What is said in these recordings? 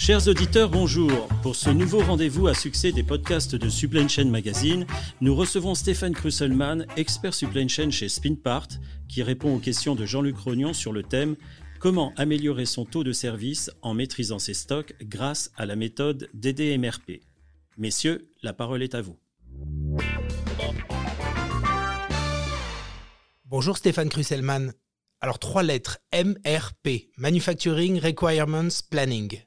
Chers auditeurs, bonjour. Pour ce nouveau rendez-vous à succès des podcasts de Supply Chain Magazine, nous recevons Stéphane Krusselmann, expert supply chain chez Spinpart, qui répond aux questions de Jean-Luc Rognon sur le thème Comment améliorer son taux de service en maîtrisant ses stocks grâce à la méthode DDMRP. Messieurs, la parole est à vous. Bonjour Stéphane Krusselmann. Alors trois lettres, MRP, Manufacturing Requirements Planning.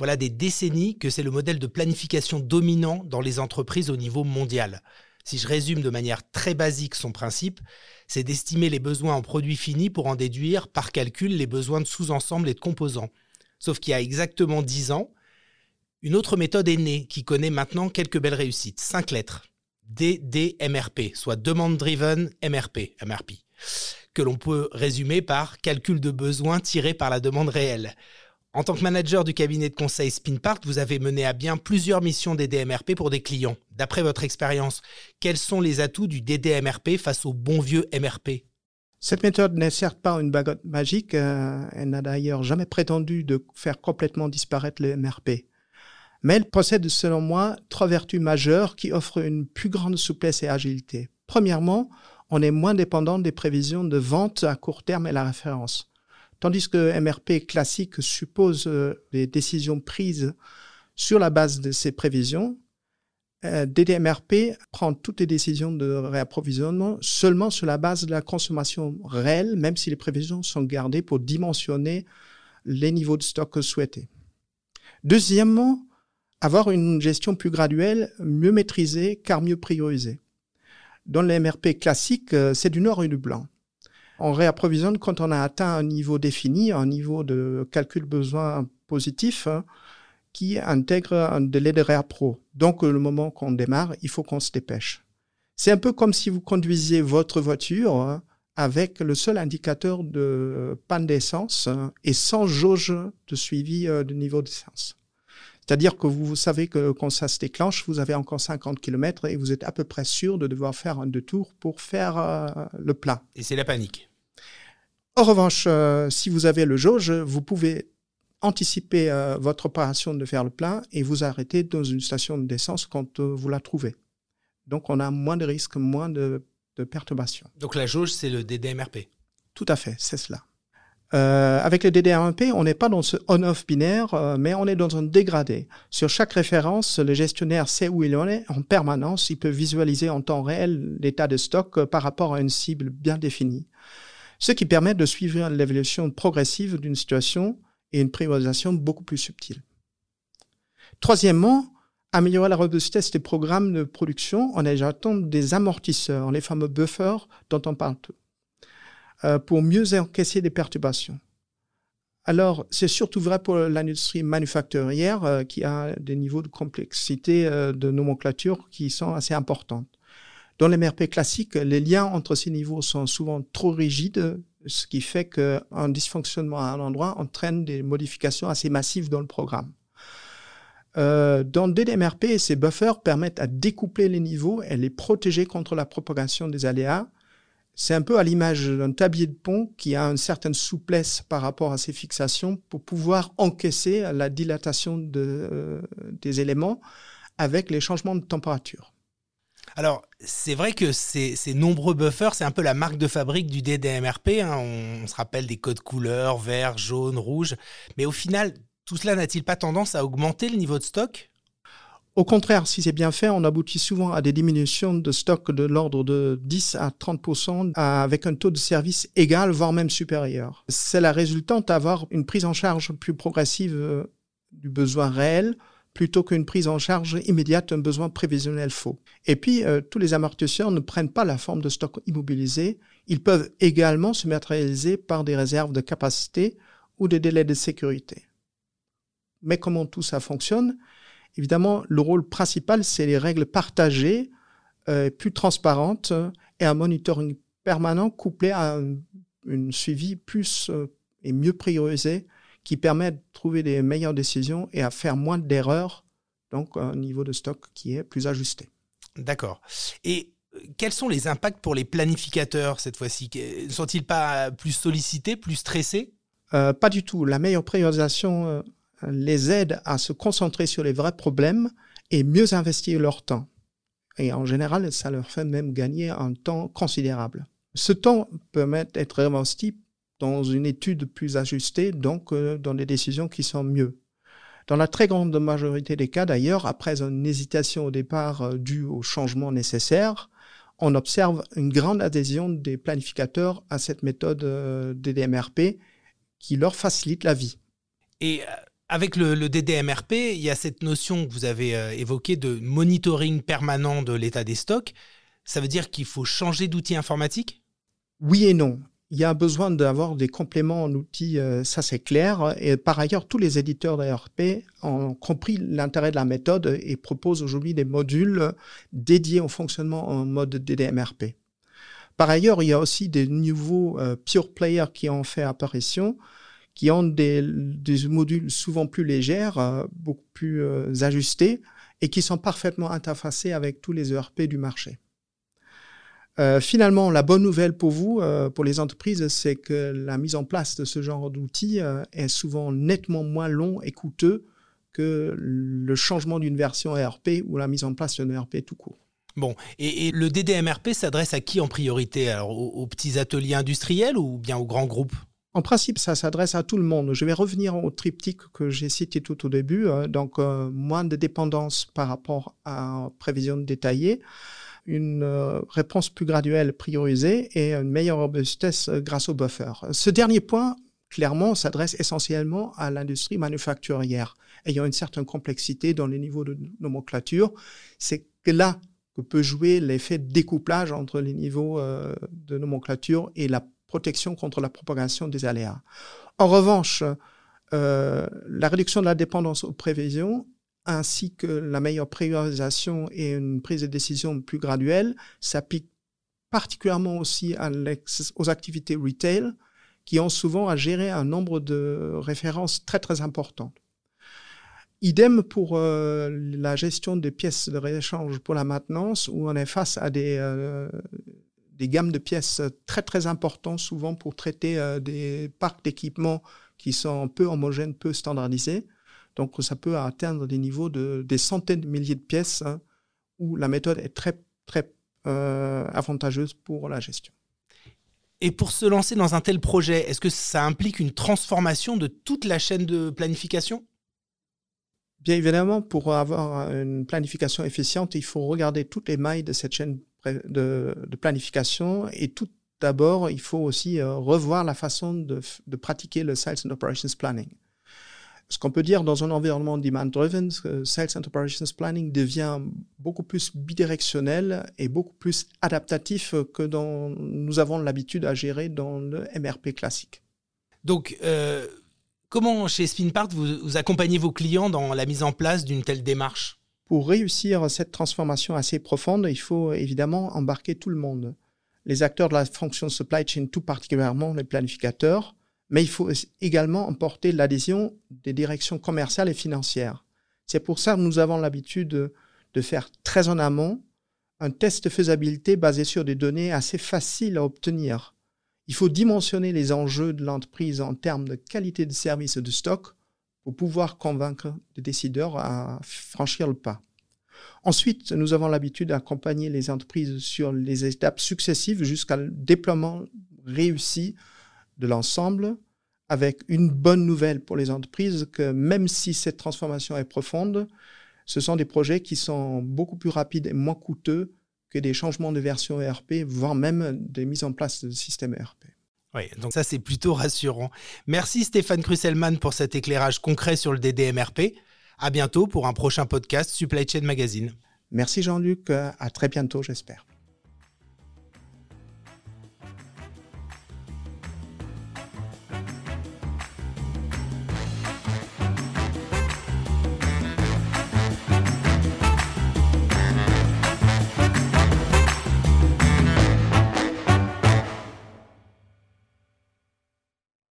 Voilà des décennies que c'est le modèle de planification dominant dans les entreprises au niveau mondial. Si je résume de manière très basique son principe, c'est d'estimer les besoins en produits finis pour en déduire par calcul les besoins de sous-ensembles et de composants. Sauf qu'il y a exactement dix ans, une autre méthode est née qui connaît maintenant quelques belles réussites. Cinq lettres. DDMRP, soit Demand Driven MRP, MRP, que l'on peut résumer par calcul de besoins tiré par la demande réelle. En tant que manager du cabinet de conseil Spinpart, vous avez mené à bien plusieurs missions DDMRP pour des clients. D'après votre expérience, quels sont les atouts du DDMRP face au bon vieux MRP Cette méthode n'est certes pas une baguette magique, euh, elle n'a d'ailleurs jamais prétendu de faire complètement disparaître le MRP. Mais elle possède, selon moi, trois vertus majeures qui offrent une plus grande souplesse et agilité. Premièrement, on est moins dépendant des prévisions de vente à court terme et la référence. Tandis que MRP classique suppose euh, des décisions prises sur la base de ces prévisions, euh, DDMRP prend toutes les décisions de réapprovisionnement seulement sur la base de la consommation réelle, même si les prévisions sont gardées pour dimensionner les niveaux de stock souhaités. Deuxièmement, avoir une gestion plus graduelle, mieux maîtrisée, car mieux priorisée. Dans le MRP classique, euh, c'est du noir et du blanc on réapprovisionne quand on a atteint un niveau défini, un niveau de calcul besoin positif hein, qui intègre un délai de réappro. Donc, le moment qu'on démarre, il faut qu'on se dépêche. C'est un peu comme si vous conduisiez votre voiture hein, avec le seul indicateur de panne d'essence hein, et sans jauge de suivi euh, de niveau d'essence. C'est-à-dire que vous savez que quand ça se déclenche, vous avez encore 50 km et vous êtes à peu près sûr de devoir faire un détour pour faire euh, le plein. Et c'est la panique. En revanche, euh, si vous avez le jauge, vous pouvez anticiper euh, votre opération de faire le plein et vous arrêter dans une station d'essence quand euh, vous la trouvez. Donc, on a moins de risques, moins de, perturbations. Donc, la jauge, c'est le DDMRP Tout à fait, c'est cela. avec le DDMRP, on n'est pas dans ce on-off binaire, mais on est dans un dégradé. Sur chaque référence, le gestionnaire sait où il en est en permanence. Il peut visualiser en temps réel l'état de stock par rapport à une cible bien définie ce qui permet de suivre l'évolution progressive d'une situation et une priorisation beaucoup plus subtile. Troisièmement, améliorer la robustesse des programmes de production en ajoutant des amortisseurs, les fameux buffers dont on parle tout, euh, pour mieux encaisser des perturbations. Alors, c'est surtout vrai pour l'industrie manufacturière euh, qui a des niveaux de complexité euh, de nomenclature qui sont assez importants. Dans les MRP classiques, les liens entre ces niveaux sont souvent trop rigides, ce qui fait qu'un dysfonctionnement à un endroit entraîne des modifications assez massives dans le programme. Euh, dans DDMRP, ces buffers permettent à découpler les niveaux et les protéger contre la propagation des aléas. C'est un peu à l'image d'un tablier de pont qui a une certaine souplesse par rapport à ses fixations pour pouvoir encaisser la dilatation euh, des éléments avec les changements de température. Alors, c'est vrai que ces, nombreux buffers, c'est un peu la marque de fabrique du DDMRP. Hein. On, se rappelle des codes couleurs, vert, jaune, rouge. Mais au final, tout cela n'a-t-il pas tendance à augmenter le niveau de stock? Au contraire, si c'est bien fait, on aboutit souvent à des diminutions de stock de l'ordre de 10 à 30 avec un taux de service égal, voire même supérieur. C'est la résultante d'avoir une prise en charge plus progressive euh, du besoin réel, plutôt qu'une prise en charge immédiate d'un besoin prévisionnel faux. Et puis, euh, tous les amortisseurs ne prennent pas la forme de stock immobilisé. Ils peuvent également se matérialiser par des réserves de capacité ou des délais de sécurité. Mais comment tout ça fonctionne? Évidemment, le rôle principal, c'est les règles partagées, euh, plus transparentes et un monitoring permanent couplé à un, suivi plus euh, et mieux priorisé qui permet de trouver des meilleures décisions et à faire moins d'erreurs, donc un niveau de stock qui est plus ajusté. D'accord. Et euh, quels sont les impacts pour les planificateurs cette fois-ci? Ne sont-ils pas plus sollicités, plus stressés? Euh, Pas du tout. La meilleure priorisation euh, les aide à se concentrer sur les vrais problèmes et mieux investir leur temps. Et en général, ça leur fait même gagner un temps considérable. Ce temps peut être investi dans une étude plus ajustée, donc euh, dans des décisions qui sont mieux. Dans la très grande majorité des cas, d'ailleurs, après une hésitation au départ euh, due au changement nécessaire, on observe une grande adhésion des planificateurs à cette méthode euh, DDMRP qui leur facilite la vie. Et avec le, DDMRP, il y a cette notion que vous avez évoquée de monitoring permanent de l'état des stocks. Ça veut dire qu'il faut changer d'outil informatique Oui et non il y a besoin d'avoir des compléments en outils, euh, ça c'est clair. Et par ailleurs, tous les éditeurs d'ARP ont compris l'intérêt de la méthode et proposent aujourd'hui des modules dédiés au fonctionnement en mode DDMRP. Par ailleurs, il y a aussi des nouveaux euh, pure players qui ont fait apparition, qui ont des, modules souvent plus légers, euh, beaucoup plus ajustés et qui sont parfaitement interfacés avec tous les ERP du marché. Euh, finalement, la bonne nouvelle pour vous, euh, pour les entreprises, c'est que la mise en place de ce genre d'outils euh, est souvent nettement moins long et coûteux que le changement d'une version ERP ou la mise en place d'un ERP tout court. Bon, et, le DDMRP s'adresse à qui en priorité? Alors, aux, petits ateliers industriels ou bien aux grands groupes? En principe, ça s'adresse à tout le monde. Je vais revenir au triptyque que j'ai cité tout au début. donc, moins de dépendance par rapport à prévision détaillée une euh, réponse plus graduelle priorisée et une meilleure robustesse euh, grâce au buffer. Ce dernier point, clairement, s'adresse essentiellement à l'industrie manufacturière, ayant une certaine complexité dans les niveaux de nomenclature. C'est là que peut jouer l'effet découplage entre les niveaux euh, de nomenclature et la protection contre la propagation des aléas. En revanche, la réduction de la dépendance aux prévisions ainsi que la meilleure priorisation et une prise de décision plus graduelle s'applique particulièrement aussi aux activités retail qui ont souvent à gérer un nombre de références très très importantes. Idem pour euh, la gestion des pièces de rééchange pour la maintenance où on est face à des, euh, des gammes de pièces très très importantes souvent pour traiter euh, des parcs d'équipements qui sont peu homogènes, peu standardisés. Donc ça peut atteindre des niveaux de des centaines de milliers de pièces hein, où la méthode est très très euh, avantageuse pour la gestion. Et pour se lancer dans un tel projet, est-ce que ça implique une transformation de toute la chaîne de planification? Bien évidemment, pour avoir une planification efficiente, il faut regarder toutes les mailles de cette chaîne de, planification et tout d'abord, il faut aussi euh, revoir la façon de, de pratiquer le Sales and Operations Planning ce qu'on peut dire dans un environnement demand-driven, Sales and Operations Planning devient beaucoup plus bidirectionnel et beaucoup plus adaptatif que dans, nous avons l'habitude à gérer dans le MRP classique. Donc, euh, comment chez Spinpart vous, vous accompagnez vos clients dans la mise en place d'une telle démarche? Pour réussir cette transformation assez profonde, il faut évidemment embarquer tout le monde. Les acteurs de la fonction supply chain, tout particulièrement les planificateurs, mais il faut également emporter l'adhésion des directions commerciales et financières. C'est pour ça que nous avons l'habitude de, faire très en amont un test de faisabilité basé sur des données assez faciles à obtenir. Il faut dimensionner les enjeux de l'entreprise en termes de qualité de service et de stock pour pouvoir convaincre les décideurs à franchir le pas. Ensuite, nous avons l'habitude d'accompagner les entreprises sur les étapes successives jusqu'à le déploiement réussi de l'ensemble, avec une bonne nouvelle pour les entreprises que même si cette transformation est profonde, ce sont des projets qui sont beaucoup plus rapides et moins coûteux que des changements de version ERP, voire même des mises en place de systèmes ERP. Oui, donc ça c'est plutôt rassurant. Merci Stéphane Krusselman pour cet éclairage concret sur le DDMRP. À bientôt pour un prochain podcast Supply Chain Magazine. Merci Jean-Luc, à très bientôt j'espère.